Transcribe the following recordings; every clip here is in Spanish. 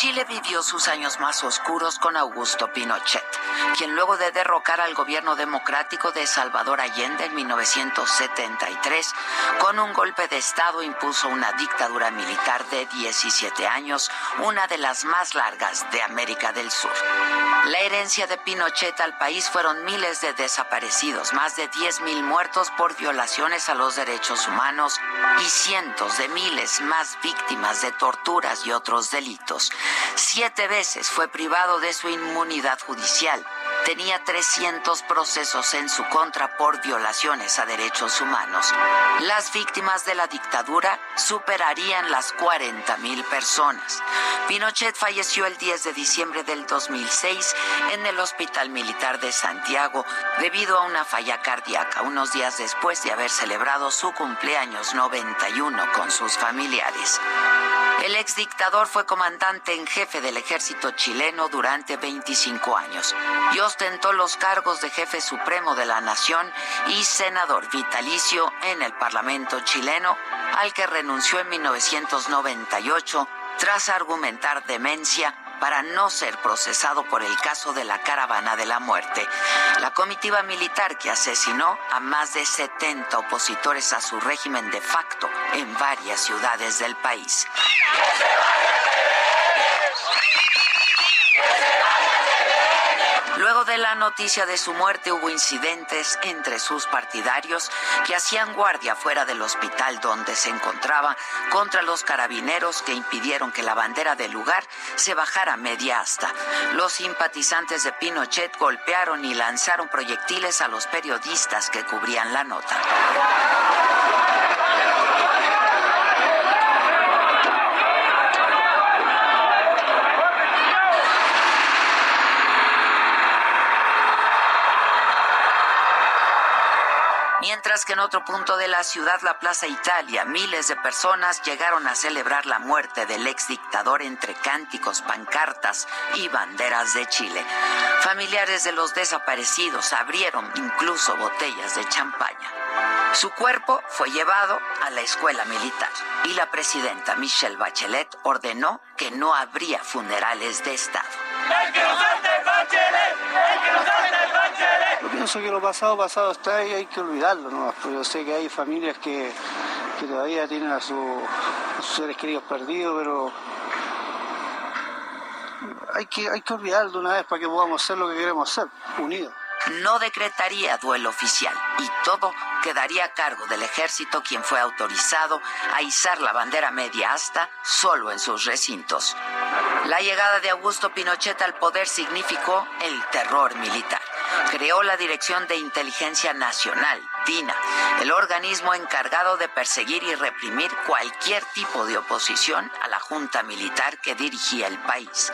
Chile vivió sus años más oscuros con Augusto Pinochet, quien luego de derrocar al gobierno democrático de Salvador Allende en 1973, con un golpe de Estado impuso una dictadura militar de 17 años, una de las más largas de América del Sur. La herencia de Pinochet al país fueron miles de desaparecidos, más de 10.000 muertos por violaciones a los derechos humanos y cientos de miles más víctimas de torturas y otros delitos. Siete veces fue privado de su inmunidad judicial. Tenía 300 procesos en su contra por violaciones a derechos humanos. Las víctimas de la dictadura superarían las 40.000 personas. Pinochet falleció el 10 de diciembre del 2006 en el Hospital Militar de Santiago debido a una falla cardíaca unos días después de haber celebrado su cumpleaños 91 con sus familiares. El exdictador fue comandante en jefe del ejército chileno durante 25 años y ostentó los cargos de jefe supremo de la nación y senador vitalicio en el Parlamento chileno, al que renunció en 1998 tras argumentar demencia para no ser procesado por el caso de la caravana de la muerte. La comitiva militar que asesinó a más de 70 opositores a su régimen de facto en varias ciudades del país. Luego de la noticia de su muerte hubo incidentes entre sus partidarios que hacían guardia fuera del hospital donde se encontraba contra los carabineros que impidieron que la bandera del lugar se bajara media asta. Los simpatizantes de Pinochet golpearon y lanzaron proyectiles a los periodistas que cubrían la nota. Mientras que en otro punto de la ciudad, la Plaza Italia, miles de personas llegaron a celebrar la muerte del ex dictador entre cánticos, pancartas y banderas de Chile. Familiares de los desaparecidos abrieron incluso botellas de champaña. Su cuerpo fue llevado a la escuela militar y la presidenta Michelle Bachelet ordenó que no habría funerales de Estado. ¡El que nos salte, Bachelet! ¡El que nos salte, Bachelet! Yo pienso que lo pasado, pasado está y hay que olvidarlo, ¿no? Pero yo sé que hay familias que, que todavía tienen a, su- a sus seres queridos perdidos, pero hay que, hay que olvidarlo de una vez para que podamos hacer lo que queremos hacer, unidos. no decretaría duelo oficial y todo quedaría a cargo del ejército quien fue autorizado a izar la bandera media asta solo en sus recintos. La llegada de Augusto Pinochet al poder significó el terror militar. Creó la Dirección de Inteligencia Nacional, DINA, el organismo encargado de perseguir y reprimir cualquier tipo de oposición a la junta militar que dirigía el país.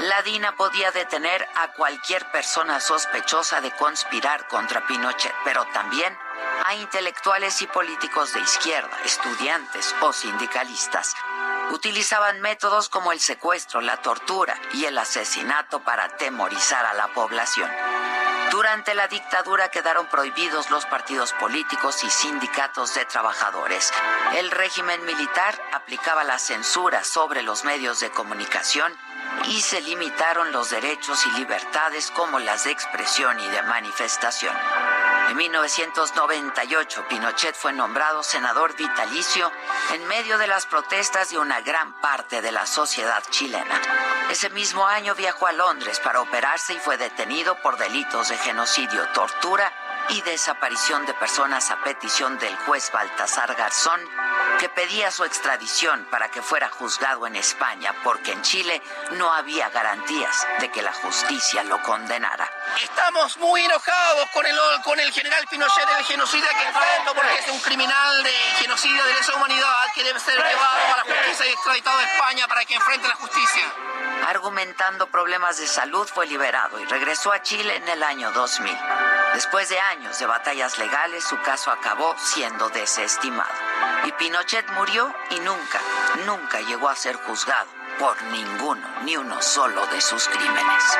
La DINA podía detener a cualquier persona sospechosa de conspirar contra Pinochet, pero también a intelectuales y políticos de izquierda, estudiantes o sindicalistas. Utilizaban métodos como el secuestro, la tortura y el asesinato para atemorizar a la población. Durante la dictadura quedaron prohibidos los partidos políticos y sindicatos de trabajadores. El régimen militar aplicaba la censura sobre los medios de comunicación y se limitaron los derechos y libertades como las de expresión y de manifestación. En 1998, Pinochet fue nombrado senador vitalicio en medio de las protestas de una gran parte de la sociedad chilena. Ese mismo año viajó a Londres para operarse y fue detenido por delitos de genocidio, tortura y desaparición de personas a petición del juez Baltasar Garzón, que pedía su extradición para que fuera juzgado en España, porque en Chile no había garantías de que la justicia lo condenara. Estamos muy enojados con el, con el general Pinochet, el genocida que enfrenta, porque es un criminal de genocidio de lesa humanidad que debe ser llevado a la justicia y extraditado a España para que enfrente la justicia. Argumentando problemas de salud, fue liberado y regresó a Chile en el año 2000. Después de años de batallas legales, su caso acabó siendo desestimado. Y Pinochet murió y nunca, nunca llegó a ser juzgado por ninguno, ni uno solo de sus crímenes.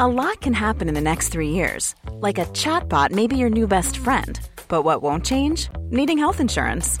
A lot can happen in the next three years. Like a chatbot may be your new best friend. But what won't change? Needing health insurance.